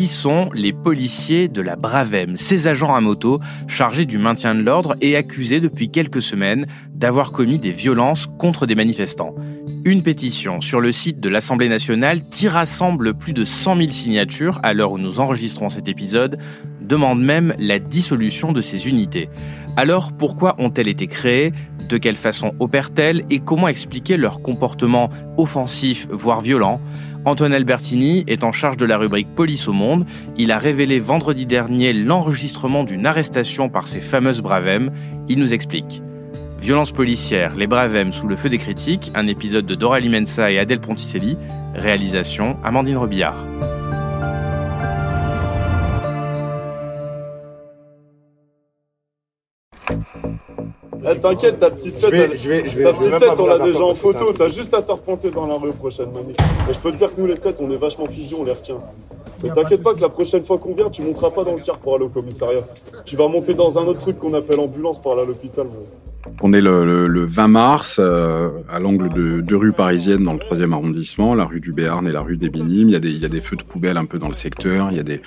qui sont les policiers de la Bravem, ces agents à moto chargés du maintien de l'ordre et accusés depuis quelques semaines d'avoir commis des violences contre des manifestants. Une pétition sur le site de l'Assemblée nationale qui rassemble plus de 100 000 signatures à l'heure où nous enregistrons cet épisode demande même la dissolution de ces unités. Alors pourquoi ont-elles été créées? De quelle façon opèrent-elles? Et comment expliquer leur comportement offensif, voire violent? Antoine Albertini est en charge de la rubrique Police au Monde. Il a révélé vendredi dernier l'enregistrement d'une arrestation par ces fameuses Bravem. Il nous explique. Violence policière, les Bravem sous le feu des critiques, un épisode de Dora Limensa et Adèle Ponticelli. Réalisation Amandine Robillard. Eh, T'inquiète, ta petite tête, Je vais- elle- je vais- je vais- ta je vais petite même tête, on la déjà en parce que c'est photo. un- T'as juste à te repointer dans la rue aux prochaines manif. Mais je peux te dire que nous, les têtes, on est vachement figés, on les retient. Mais t'inquiète pas que la prochaine fois qu'on vient, tu monteras pas dans le car pour aller au commissariat. Tu vas monter dans un autre truc qu'on appelle ambulance pour aller à l'hôpital. mais- On est le, le- le 20 mars, euh, à l'angle de deux rues parisiennes dans le 3e arrondissement, la rue du Béarn et la rue des Minimes. Il y, a des, il y a des feux de poubelle un peu dans le secteur, il y a des,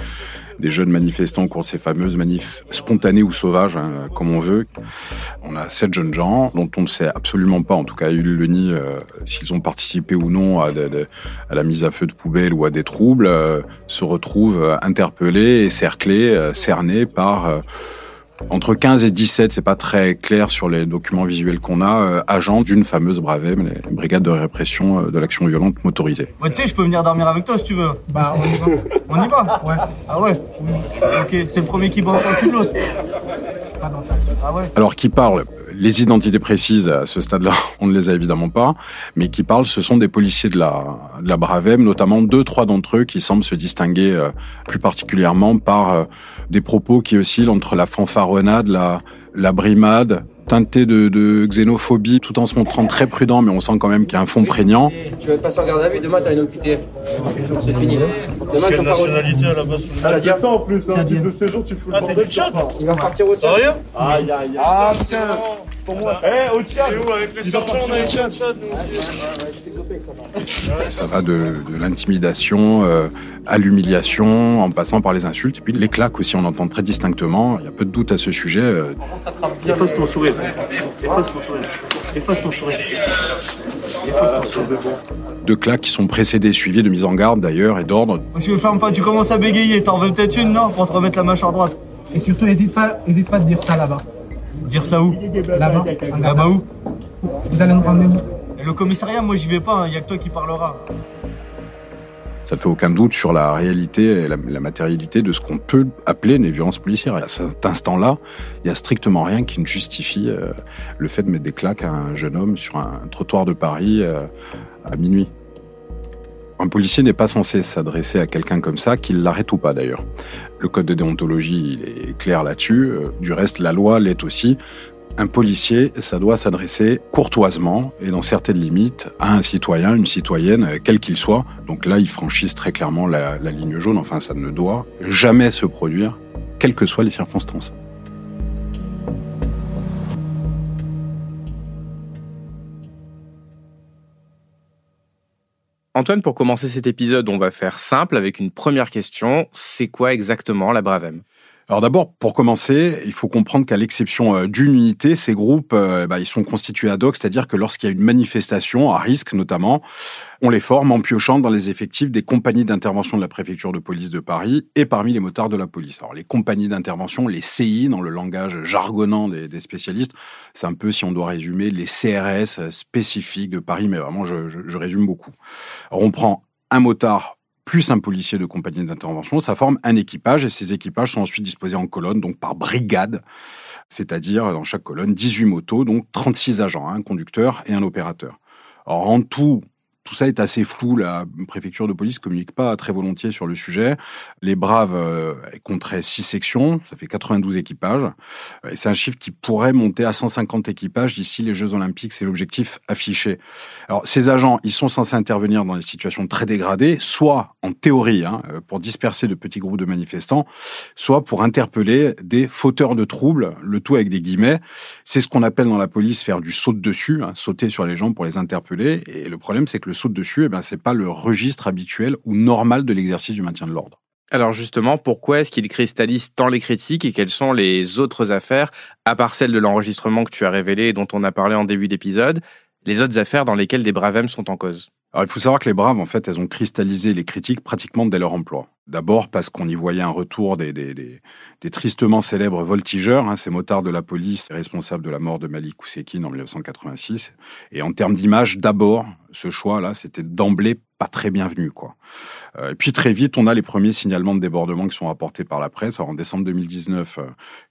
des jeunes manifestants ont ces fameuses manifs spontanées ou sauvages, hein, comme on veut. On a sept jeunes gens dont on ne sait absolument pas, en tout cas à Uleni, euh, s'ils ont participé ou non à, la mise à feu de poubelle ou à des troubles, euh, se retrouvent euh, interpellés et cerclés, euh, cernés par... entre 15 et 17, c'est pas très clair sur les documents visuels qu'on a, euh, agents d'une fameuse Bravem, les brigades de répression euh, de l'action violente motorisée. Ouais, tu sais, je peux venir dormir avec toi si tu veux. Bah, on y va. On y va Ouais. Ah ouais Ok, c'est le premier qui bat de l'autre. Ça. Ah ouais Alors qui parle? Les identités précises à ce stade-là, on ne les a évidemment pas, mais qui parlent, ce sont des policiers de la, de la Bravem, notamment deux, trois d'entre eux qui semblent se distinguer euh, plus particulièrement par euh, des propos qui oscillent entre la fanfaronnade, la, la brimade, teinté de, de xénophobie, tout en se montrant très prudent, mais on sent quand même qu'il y a un fond prégnant. Tu vas te passer en garde à vue, demain t'as une OQTF. C'est fini. Demain au- nationalité à la base Ah, C'est ça en plus, un titre de séjour, tu fous le bordel. tu repars. Il va partir au Tchad. Aïe aïe aïe. Ah putain, c'est pour moi ça. Eh, au Tchad avec les sergents, on est au Tchad. Ça va de, de l'intimidation euh, à l'humiliation, en passant par les insultes, et puis les claques aussi, on entend très distinctement. Il y a peu de doute à ce sujet. euh, Efface ton sourire. Efface ton sourire. Efface ton sourire. Efface ton sourire. deux claques qui sont précédées, suivies de mise en garde d'ailleurs et d'ordre. Me ferme pas, tu commences à bégayer. T'en veux peut-être une, non? Pour te remettre la mâchoire droite. Et surtout, n'hésite pas, hésite pas de dire ça là-bas. Dire ça où Là-bas. Là-bas où Vous allez nous ramener où Le commissariat, moi j'y vais pas, il y a que toi qui parlera. Ça ne fait aucun doute sur la réalité et la, la matérialité de ce qu'on peut appeler les violences policières. Et à cet instant-là, il y a strictement rien qui ne justifie euh, le fait de mettre des claques à un jeune homme sur un trottoir de Paris euh, à minuit. Un policier n'est pas censé s'adresser à quelqu'un comme ça, qu'il l'arrête ou pas d'ailleurs. Le code de déontologie il est clair là-dessus. Euh, Du reste, la loi l'est aussi. Un policier, ça doit s'adresser courtoisement et dans certaines limites à un citoyen, une citoyenne, euh, quel qu'il soit. Donc là, ils franchissent très clairement la, la ligne jaune. Enfin, ça ne doit jamais se produire, quelles que soient les circonstances. Antoine, pour commencer cet épisode, on va faire simple avec une première question. C'est quoi exactement la Bravem? Alors d'abord, pour commencer, il faut comprendre qu'à l'exception euh, d'une unité, ces groupes, euh, bah, ils sont constitués ad hoc, c'est-à-dire que lorsqu'il y a une manifestation, à risque notamment, on les forme en piochant dans les effectifs des compagnies d'intervention de la préfecture de police de Paris et parmi les motards de la police. Alors les compagnies d'intervention, les CI dans le langage jargonnant des, spécialistes, c'est un peu, si on doit résumer, les CRS euh, spécifiques de Paris, mais vraiment, je- je résume beaucoup. Alors on prend un motard plus un policier de compagnie d'intervention, ça forme un équipage et ces équipages sont ensuite disposés en colonne, donc par brigade, c'est-à-dire dans chaque colonne 18 motos, donc 36 agents, un conducteur et un opérateur. Alors en tout, tout ça est assez flou. La préfecture de police communique pas très volontiers sur le sujet. Les Braves euh, compteraient six sections, ça fait 92 équipages. Et c'est un chiffre qui pourrait monter à 150 équipages d'ici les Jeux Olympiques. C'est l'objectif affiché. Alors, ces agents, ils sont censés intervenir dans des situations très dégradées, soit en théorie, hein, pour disperser de petits groupes de manifestants, soit pour interpeller des fauteurs de troubles, le tout avec des guillemets. C'est ce qu'on appelle dans la police faire du saut de dessus, hein, sauter sur les gens pour les interpeller. Et le problème, c'est que le de dessus, eh ben, c'est pas le registre habituel ou normal de l'exercice du maintien de l'ordre. Alors justement, pourquoi est-ce qu'il cristallise tant les critiques et quelles sont les autres affaires, à part celle de l'enregistrement que tu as révélé et dont on a parlé en début d'épisode, les autres affaires dans lesquelles des bravèmes sont en cause? Alors, il faut savoir que les Braves, en fait, elles ont cristallisé les critiques pratiquement dès leur emploi. D'abord parce qu'on y voyait un retour des, des, des, des tristement célèbres voltigeurs, hein, ces motards de la police responsables de la mort de Malik Oussekine en 1986. Et en termes d'image, d'abord, ce choix-là, c'était d'emblée très bienvenu. Quoi. Euh, et puis très vite, on a les premiers signalements de débordement qui sont rapportés par la presse. En décembre 2019, euh,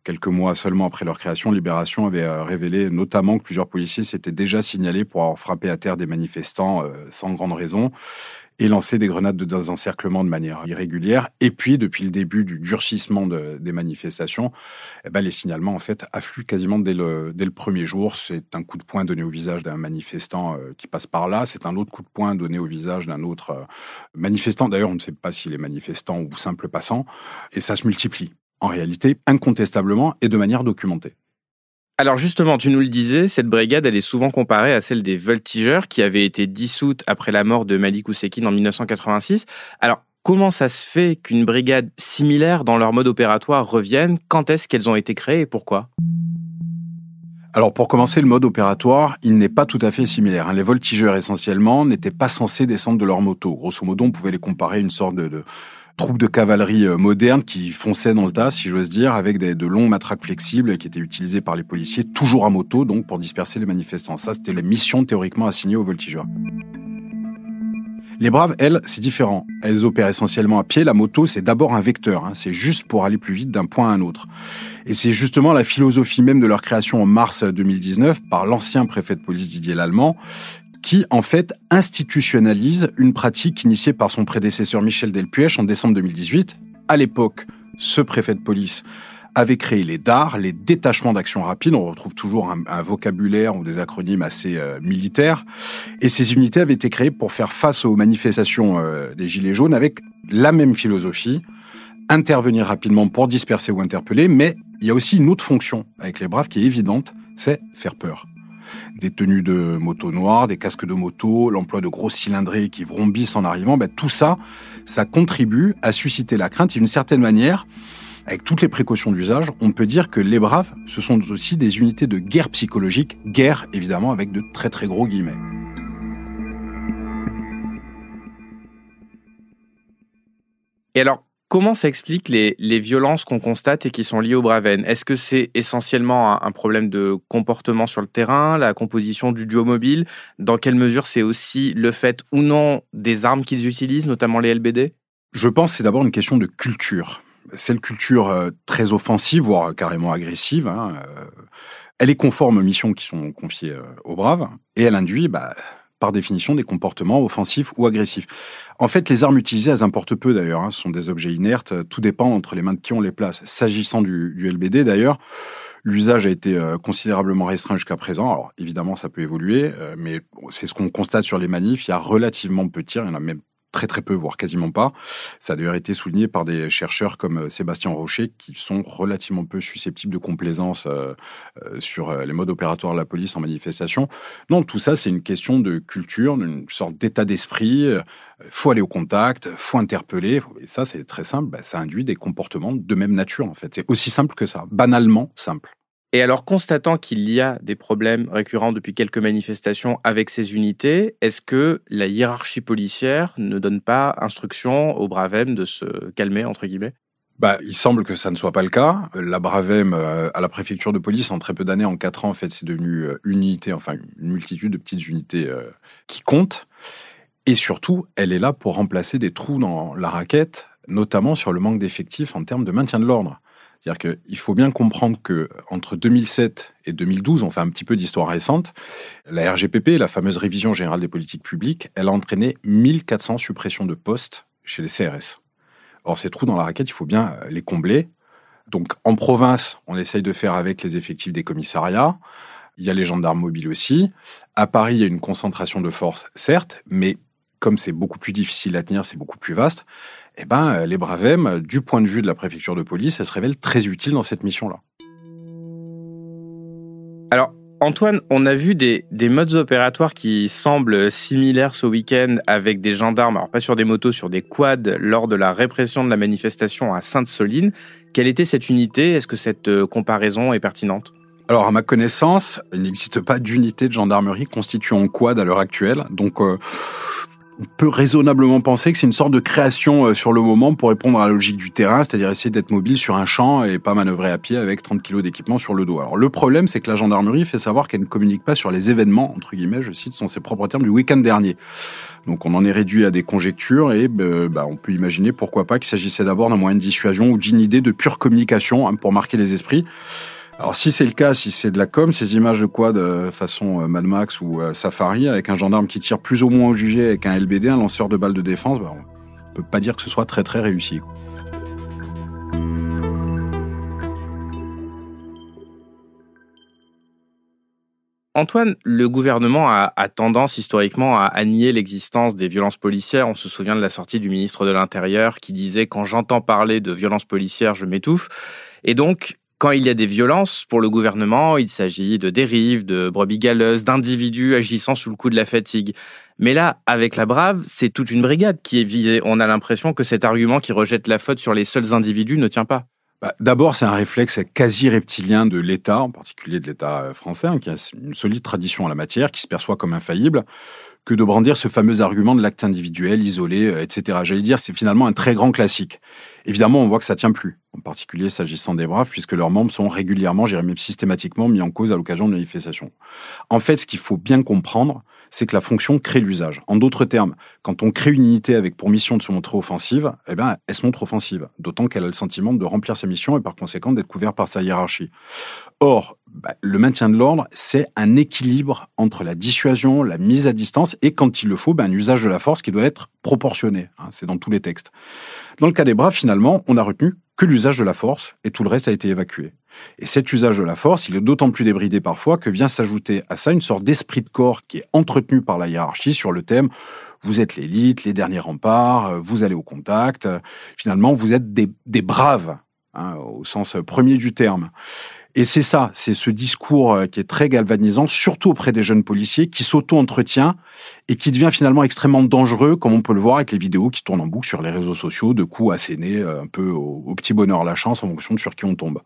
quelques mois seulement après leur création, Libération avait euh, révélé notamment que plusieurs policiers s'étaient déjà signalés pour avoir frappé à terre des manifestants sans grande raison et lancer des grenades de désencerclement de manière irrégulière. Et puis, depuis le début du durcissement de, des manifestations, eh ben, les signalements, en fait, affluent quasiment dès le, dès le premier jour. C'est un coup de poing donné au visage d'un manifestant euh, qui passe par là. C'est un autre coup de poing donné au visage d'un autre euh, manifestant. D'ailleurs, on ne sait pas s'il est manifestant ou simple passant. Et ça se multiplie. En réalité, incontestablement et de manière documentée. Alors justement, tu nous le disais, cette brigade, elle est souvent comparée à celle des voltigeurs qui avait été dissoute après la mort de Malik Oussekine en 1986. Alors, comment ça se fait qu'une brigade similaire dans leur mode opératoire revienne? Quand est-ce qu'elles ont été créées et pourquoi? Alors pour commencer, le mode opératoire, il n'est pas tout à fait similaire. Hein. Les voltigeurs essentiellement n'étaient pas censés descendre de leur moto. Grosso modo, on pouvait les comparer à une sorte de troupes de cavalerie euh, moderne qui fonçaient dans le tas, si j'ose dire, avec des, de longs matraques flexibles qui étaient utilisés par les policiers, toujours à moto, donc pour disperser les manifestants. Ça, c'était la mission théoriquement assignée aux voltigeurs. Les braves, elles, c'est différent. Elles opèrent essentiellement à pied. La moto, c'est d'abord un vecteur. Hein. C'est juste pour aller plus vite d'un point à un autre. Et c'est justement la philosophie même de leur création en mars 2019 par l'ancien préfet de police Didier Lallemand qui en fait institutionnalise une pratique initiée par son prédécesseur Michel Delpuech en décembre 2018. À l'époque, ce préfet de police avait créé les DAR, les détachements d'action rapide. On retrouve toujours un, vocabulaire ou des acronymes assez euh, militaires. Et ces unités avaient été créées pour faire face aux manifestations euh, des Gilets jaunes avec la même philosophie, intervenir rapidement pour disperser ou interpeller, mais il y a aussi une autre fonction avec les braves qui est évidente, c'est faire peur des tenues de moto noires, des casques de moto, l'emploi de grosses cylindrées qui vrombissent en arrivant, ben, tout ça, ça contribue à susciter la crainte. Et d'une certaine manière, avec toutes les précautions d'usage, on peut dire que les braves, ce sont aussi des unités de guerre psychologique, guerre évidemment avec de très très gros guillemets. Et alors, Comment s'expliquent les, les violences qu'on constate et qui sont liées au Braven Est-ce que c'est essentiellement un, problème de comportement sur le terrain, la composition du duo mobile? Dans quelle mesure c'est aussi le fait ou non des armes qu'ils utilisent, notamment les LBD Je pense que c'est d'abord une question de culture. C'est une culture euh, très offensive, voire carrément agressive. Hein, euh, elle est conforme aux missions qui sont confiées euh, aux braves et elle induit bah, par définition des comportements offensifs ou agressifs. En fait, les armes utilisées, elles importent peu d'ailleurs, hein. ce sont des objets inertes, tout dépend entre les mains de qui on les place. S'agissant du, LBD d'ailleurs, l'usage a été euh, considérablement restreint jusqu'à présent. Alors évidemment, ça peut évoluer, euh, mais c'est ce qu'on constate sur les manifs, il y a relativement peu de tirs, il y en a même très très peu, voire quasiment pas. Ça a d'ailleurs été souligné par des chercheurs comme euh, Sébastien Rocher, qui sont relativement peu susceptibles de complaisance euh, euh, sur les modes opératoires de la police en manifestation. Non, tout ça, c'est une question de culture, d'une sorte d'état d'esprit. faut aller au contact, faut interpeller. Et ça, c'est très simple. Bah, ça induit des comportements de même nature, en fait. C'est aussi simple que ça, banalement simple. Et alors, constatant qu'il y a des problèmes récurrents depuis quelques manifestations avec ces unités, est-ce que la hiérarchie policière ne donne pas instruction au Bravem de se calmer, entre guillemets? Bah, il semble que ça ne soit pas le cas. La Bravem, euh, à la préfecture de police, en très peu d'années, en quatre ans, en fait, c'est devenu euh, une unité, enfin une multitude de petites unités euh, qui comptent. Et surtout, elle est là pour remplacer des trous dans la raquette, notamment sur le manque d'effectifs en termes de maintien de l'ordre. C'est-à-dire qu'il faut bien comprendre que entre 2007 et 2012, on fait un petit peu d'histoire récente, la RGPP, la fameuse révision générale des politiques publiques, elle a entraîné 1400 suppressions de postes chez les CRS. Or, ces trous dans la raquette, il faut bien euh, les combler. Donc, en province, on essaye de faire avec les effectifs des commissariats. Il y a les gendarmes mobiles aussi. À Paris, il y a une concentration de forces, certes, mais comme c'est beaucoup plus difficile à tenir, c'est beaucoup plus vaste, eh ben, euh, les Bravem, du point de vue de la préfecture de police, elles se révèlent très utiles dans cette mission-là. Alors, Antoine, on a vu des, des, modes opératoires qui semblent similaires ce week-end avec des gendarmes, alors pas sur des motos, sur des quads lors de la répression de la manifestation à Sainte-Soline. Quelle était cette unité? Est-ce que cette euh, comparaison est pertinente? Alors, à ma connaissance, il n'existe pas d'unité de gendarmerie constituée en quad à l'heure actuelle. Donc, euh, on peut raisonnablement penser que c'est une sorte de création euh, sur le moment pour répondre à la logique du terrain, c'est-à-dire essayer d'être mobile sur un champ et pas manœuvrer à pied avec 30 kilos d'équipement sur le dos. Alors le problème, c'est que la gendarmerie fait savoir qu'elle ne communique pas sur les événements, entre guillemets, je cite, sont ses propres termes, du week-end dernier. Donc on en est réduit à des conjectures et bah, bah on peut imaginer pourquoi pas qu'il s'agissait d'abord d'un moyen de dissuasion ou d'une idée de pure communication hein, pour marquer les esprits. Alors si c'est le cas, si c'est de la com, ces images de quad de façon euh, Mad Max ou euh, Safari, avec un gendarme qui tire plus ou moins au jugé avec un LBD, un lanceur de balles de défense, bah, on peut pas dire que ce soit très très réussi. Antoine, le gouvernement a, a, tendance historiquement à, nier l'existence des violences policières. On se souvient de la sortie du ministre de l'Intérieur qui disait quand j'entends parler de violences policières, je m'étouffe. Et donc, quand il y a des violences pour le gouvernement, il s'agit de dérives, de brebis galeuses, d'individus agissant sous le coup de la fatigue. Mais là, avec la Brave, c'est toute une brigade qui est visée. On a l'impression que cet argument qui rejette la faute sur les seuls individus ne tient pas. Bah, D'abord, c'est un réflexe quasi reptilien de l'État, en particulier de l'État euh, français, hein, qui a une solide tradition en la matière, qui se perçoit comme infaillible que de brandir ce fameux argument de l'acte individuel, isolé, euh, etc. J'allais dire, c'est finalement un très grand classique. Évidemment, on voit que ça tient plus, en particulier s'agissant des Braves, puisque leurs membres sont régulièrement, j'irais même systématiquement, mis en cause à l'occasion de manifestations. En fait, ce qu'il faut bien comprendre, c'est que la fonction crée l'usage. En d'autres termes, quand on crée une unité avec pour mission de se montrer offensive, eh ben, elle se montre offensive, d'autant qu'elle a le sentiment de remplir sa mission et par conséquent d'être couverte par sa hiérarchie. Or, bah, le maintien de l'ordre, c'est un équilibre entre la dissuasion, la mise à distance et, quand il le faut, bah, un usage de la force qui doit être proportionné. Hein, c'est dans tous les textes. Dans le cas des bras, finalement, on a retenu que l'usage de la force et tout le reste a été évacué. Et cet usage de la force, il est d'autant plus débridé parfois que vient s'ajouter à ça une sorte d'esprit de corps qui est entretenu par la hiérarchie sur le thème vous êtes l'élite, les derniers remparts, vous allez au contact. Finalement, vous êtes des, braves, hein, au sens premier du terme. Et c'est ça, c'est ce discours euh, qui est très galvanisant, surtout auprès des jeunes policiers, qui s'auto-entretient et qui devient finalement extrêmement dangereux, comme on peut le voir avec les vidéos qui tournent en boucle sur les réseaux sociaux, de coups assénés euh, un peu au, petit bonheur la chance en fonction de sur qui on tombe.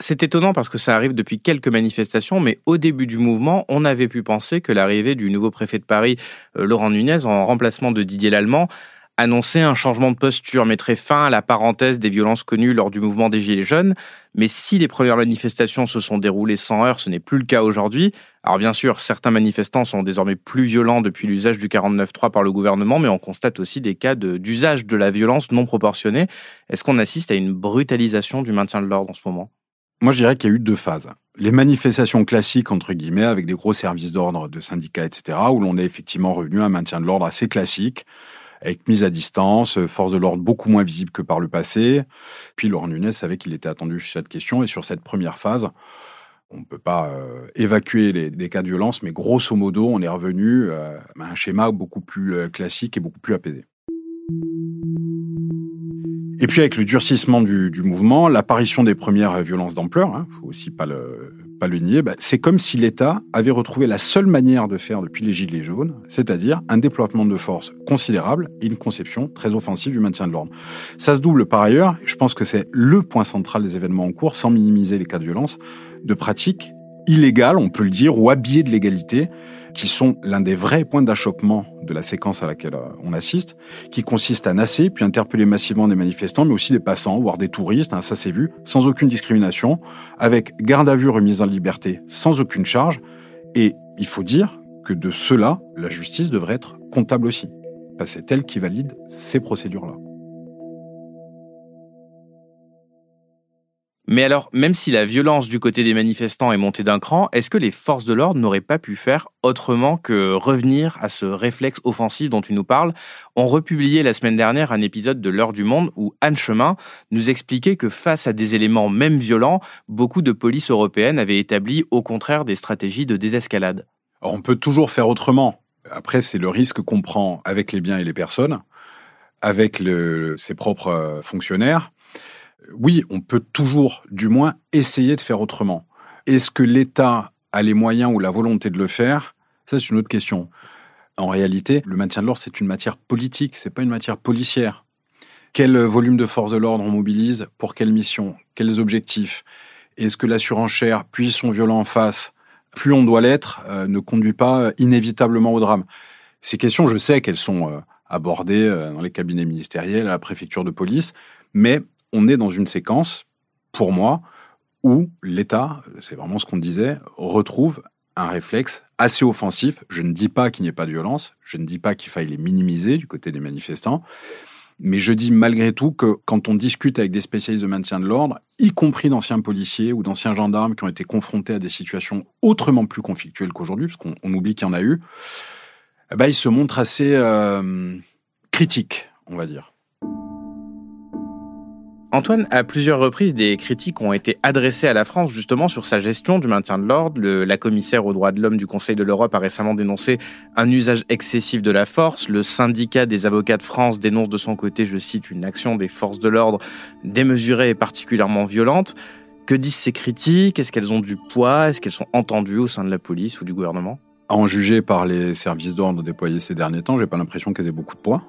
C'est étonnant parce que ça arrive depuis quelques manifestations, mais au début du mouvement, on avait pu penser que l'arrivée du nouveau préfet de Paris, euh, Laurent Nunez, en remplacement de Didier Lallemand, annonçait un changement de posture, mettrait fin à la parenthèse des violences connues lors du mouvement des Gilets jaunes. Mais si les premières manifestations se sont déroulées sans heurts, ce n'est plus le cas aujourd'hui. Alors bien sûr, certains manifestants sont désormais plus violents depuis l'usage du 49.3 par le gouvernement, mais on constate aussi des cas d'usage de, la violence non proportionnée. Est-ce qu'on assiste à une brutalisation du maintien de l'ordre en ce moment? Moi, je dirais qu'il y a eu deux phases. Les manifestations classiques, entre guillemets, avec des gros services d'ordre de syndicats, etc., où l'on est effectivement revenu à un maintien de l'ordre assez classique, avec mise à distance, euh, force de l'ordre beaucoup moins visible que par le passé. Puis Laurent Nunez savait qu'il était attendu sur cette question et sur cette première phase. On ne peut pas euh, évacuer les, cas de violence, mais grosso modo, on est revenu euh, à un schéma beaucoup plus classique et beaucoup plus apaisé. Et puis avec le durcissement du, mouvement, l'apparition des premières violences d'ampleur, il hein, faut aussi pas le, le nier, bah, c'est comme si l'État avait retrouvé la seule manière de faire depuis les Gilets jaunes, c'est-à-dire un déploiement de force considérable et une conception très offensive du maintien de l'ordre. Ça se double par ailleurs, je pense que c'est le point central des événements en cours, sans minimiser les cas de violence, de pratiques illégales, on peut le dire, ou habillées de l'égalité, qui sont l'un des vrais points d'achoppement de la séquence à laquelle euh, on assiste, qui consiste à nasser puis interpeller massivement des manifestants, mais aussi des passants, voire des touristes, hein, ça s'est vu, sans aucune discrimination, avec garde à vue remise en liberté, sans aucune charge. Et il faut dire que de cela, la justice devrait être comptable aussi. c'est elle qui valide ces procédures-là. Mais alors, même si la violence du côté des manifestants est montée d'un cran, est-ce que les forces de l'ordre n'auraient pas pu faire autrement que revenir à ce réflexe offensif dont tu nous parles? On republié la semaine dernière un épisode de L'heure du monde où Anne Chemin nous expliquait que face à des éléments même violents, beaucoup de polices européennes avaient établi au contraire des stratégies de désescalade. On peut toujours faire autrement. Après, c'est le risque qu'on prend avec les biens et les personnes, avec ses propres euh, fonctionnaires oui, on peut toujours, du moins, essayer de faire autrement. Est-ce que l'État a les moyens ou la volonté de le faire? Ça, c'est une autre question. En réalité, le maintien de l'ordre, c'est une matière politique, c'est pas une matière policière. Quel volume de force de l'ordre on mobilise? Pour quelle mission? Quels objectifs? Est-ce que la surenchère, puis son violent en face, plus on doit l'être, euh, ne conduit pas inévitablement au drame? Ces questions, je sais qu'elles sont euh, abordées euh, dans les cabinets ministériels, à la préfecture de police, mais on est dans une séquence, pour moi, où l'État, c'est vraiment ce qu'on disait, retrouve un réflexe assez offensif. Je ne dis pas qu'il n'y ait pas de violence, je ne dis pas qu'il faille les minimiser du côté des manifestants, mais je dis malgré tout que quand on discute avec des spécialistes de maintien de l'ordre, y compris d'anciens policiers ou d'anciens gendarmes qui ont été confrontés à des situations autrement plus conflictuelles qu'aujourd'hui, parce qu'on oublie qu'il y en a eu, eh ben, ils se montrent assez euh, critiques, on va dire. Antoine, à plusieurs reprises, des critiques ont été adressées à la France justement sur sa gestion du maintien de l'ordre. La commissaire aux droits de l'homme du Conseil de l'Europe a récemment dénoncé un usage excessif de la force. Le syndicat des avocats de France dénonce de son côté, je cite, une action des forces de l'ordre démesurée et particulièrement violente. Que disent ces critiques? Est-ce qu'elles ont du poids? Est-ce qu'elles sont entendues au sein de la police ou du gouvernement? En juger par les services d'ordre déployés ces derniers temps, j'ai pas l'impression qu'elles aient beaucoup de poids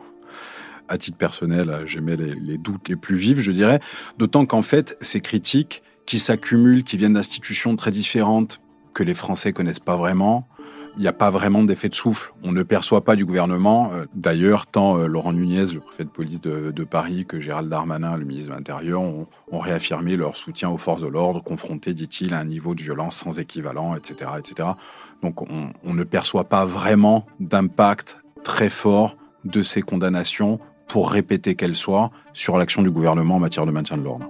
à titre personnel, j'aimais les, doutes les plus vifs, je dirais. D'autant qu'en fait, ces critiques qui s'accumulent, qui viennent d'institutions très différentes, que les Français connaissent pas vraiment, il n'y a pas vraiment d'effet de souffle. On ne perçoit pas du gouvernement. Euh, d'ailleurs, tant euh, Laurent Nunez, le préfet de police de, Paris, que Gérald Darmanin, le ministre de l'Intérieur, ont, réaffirmé leur soutien aux forces de l'ordre, confrontées, dit-il, à un niveau de violence sans équivalent, etc., etc. Donc, on, on ne perçoit pas vraiment d'impact très fort de ces condamnations pour répéter qu'elle soit, sur l'action du gouvernement en matière de maintien de l'ordre.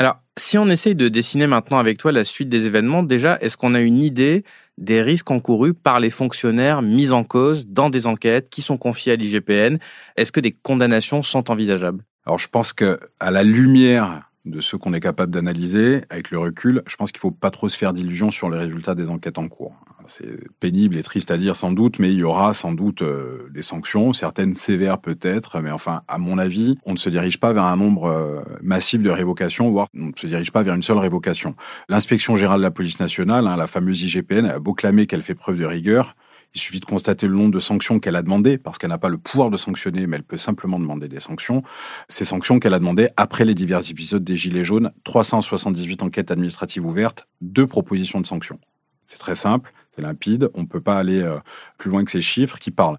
Alors, si on essaye de dessiner maintenant avec toi la suite des événements, déjà, est-ce qu'on a une idée des risques encourus par les fonctionnaires mis en cause dans des enquêtes qui sont confiées à l'IGPN? Est-ce que des condamnations sont envisageables? Alors, je pense que à la lumière de ce qu'on est capable d'analyser avec le recul, je pense qu'il faut pas trop se faire d'illusions sur les résultats des enquêtes en cours. C'est pénible et triste à dire sans doute, mais il y aura sans doute euh, des sanctions, certaines sévères peut-être, mais enfin, à mon avis, on ne se dirige pas vers un nombre euh, massif de révocations, voire on ne se dirige pas vers une seule révocation. L'inspection générale de la police nationale, hein, la fameuse IGPN, a beau clamer qu'elle fait preuve de rigueur, il suffit de constater le nombre de sanctions qu'elle a demandées, parce qu'elle n'a pas le pouvoir de sanctionner, mais elle peut simplement demander des sanctions. Ces sanctions qu'elle a demandées après les divers épisodes des Gilets jaunes, 378 enquêtes administratives ouvertes, deux propositions de sanctions. C'est très simple, c'est limpide, on ne peut pas aller euh, plus loin que ces chiffres qui parlent.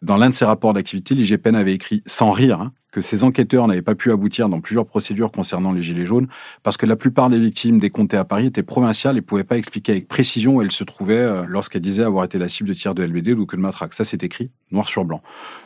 Dans l'un de ses rapports d'activité, l'IGPN avait écrit, sans rire, hein, que ces enquêteurs n'avaient pas pu aboutir dans plusieurs procédures concernant les Gilets jaunes parce que la plupart des victimes des comtés à Paris étaient provinciales et pouvaient pas expliquer avec précision où elles se trouvaient euh, lorsqu'elles disaient avoir été la cible de tirs de LBD ou que de matraque. Ça, c'est écrit noir sur blanc.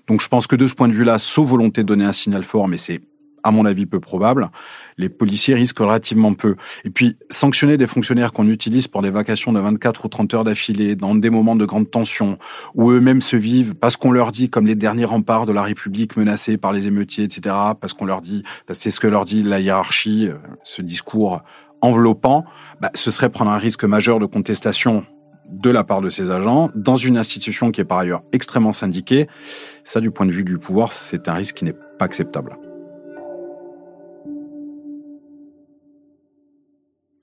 Donc je pense que de ce point de vue-là, sauf volonté de donner un signal fort, mais c'est à mon avis peu probable, les policiers risquent relativement peu. Et puis, sanctionner des fonctionnaires qu'on utilise pour des vacations de 24 ou 30 heures d'affilée, dans des moments de grande tension, où eux-mêmes se vivent parce qu'on leur dit comme les derniers remparts de la République menacés par les émeutiers, etc., parce qu'on leur dit, parce que c'est ce que leur dit la hiérarchie, euh, ce discours enveloppant, bah, ce serait prendre un risque majeur de contestation de la part de ces agents dans une institution qui est par ailleurs extrêmement syndiquée. Ça, du point de vue du pouvoir, c'est un risque qui n'est pas acceptable.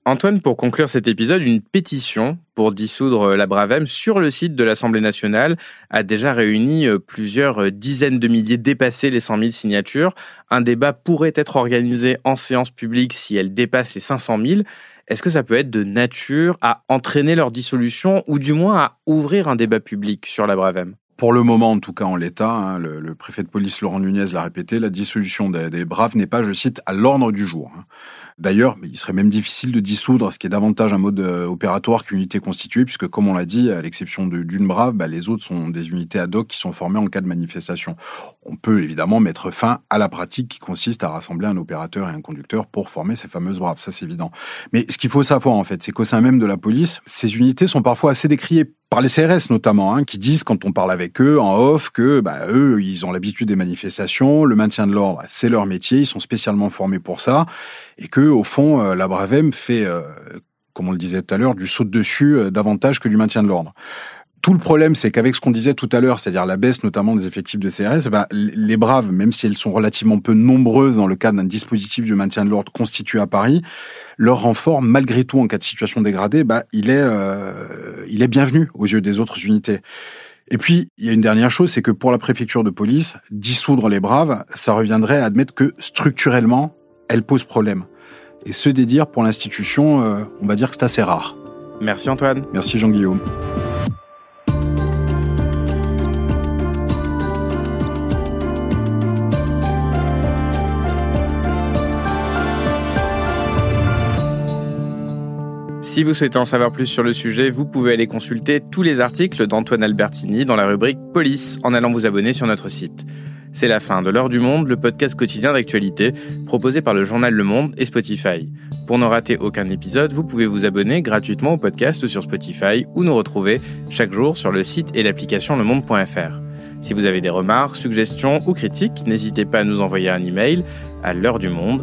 Antoine, pour conclure cet épisode, une pétition pour dissoudre la Bravem sur le site de l'Assemblée nationale a déjà réuni euh, plusieurs euh, dizaines de milliers, dépassé les 100 000 signatures. Un débat pourrait être organisé en séance publique si elle dépasse les 500 000. Est-ce que ça peut être de nature à entraîner leur dissolution ou du moins à ouvrir un débat public sur la Bravem pour le moment, en tout cas en l'état, hein, le, préfet de police Laurent Nunez l'a répété, la dissolution des, des Braves n'est pas, je cite, à l'ordre du jour. Hein. D'ailleurs, il serait même difficile de dissoudre ce qui est davantage un mode euh, opératoire qu'une unité constituée, puisque comme on l'a dit, à l'exception d'une brave, bah, les autres sont des unités ad hoc qui sont formées en cas de manifestation. On peut évidemment mettre fin à la pratique qui consiste à rassembler un opérateur et un conducteur pour former ces fameuses braves, ça c'est évident. Mais ce qu'il faut savoir en fait, c'est qu'au sein même de la police, ces unités sont parfois assez décriées par les CRS notamment, hein, qui disent quand on parle avec eux en off que bah, eux, ils ont l'habitude des manifestations, le maintien de l'ordre, c'est leur métier, ils sont spécialement formés pour ça, et que au fond, euh, la Bravem fait, euh, comme on le disait tout à l'heure, du saut de dessus euh, davantage que du maintien de l'ordre. Tout le problème, c'est qu'avec ce qu'on disait tout à l'heure, c'est-à-dire la baisse notamment des effectifs de CRS, bah, les braves, même si elles sont relativement peu nombreuses dans le cadre d'un dispositif de maintien de l'ordre constitué à Paris, leur renfort, malgré tout, en cas de situation dégradée, bah, il est, euh, il est bienvenu aux yeux des autres unités. Et puis, il y a une dernière chose, c'est que pour la préfecture de police, dissoudre les braves, ça reviendrait à admettre que structurellement, elle pose problème. Et ce dédire pour l'institution, euh, on va dire que c'est assez rare. Merci Antoine. Merci Jean-Guillaume. Si vous souhaitez en savoir plus sur le sujet, vous pouvez aller consulter tous les articles d'Antoine Albertini dans la rubrique Police en allant vous abonner sur notre site. C'est la fin de L'heure du monde, le podcast quotidien d'actualité proposé par le journal Le Monde et Spotify. Pour ne rater aucun épisode, vous pouvez vous abonner gratuitement au podcast sur Spotify ou nous retrouver chaque jour sur le site et l'application lemonde.fr. Si vous avez des remarques, suggestions ou critiques, n'hésitez pas à nous envoyer un email à l'heure du monde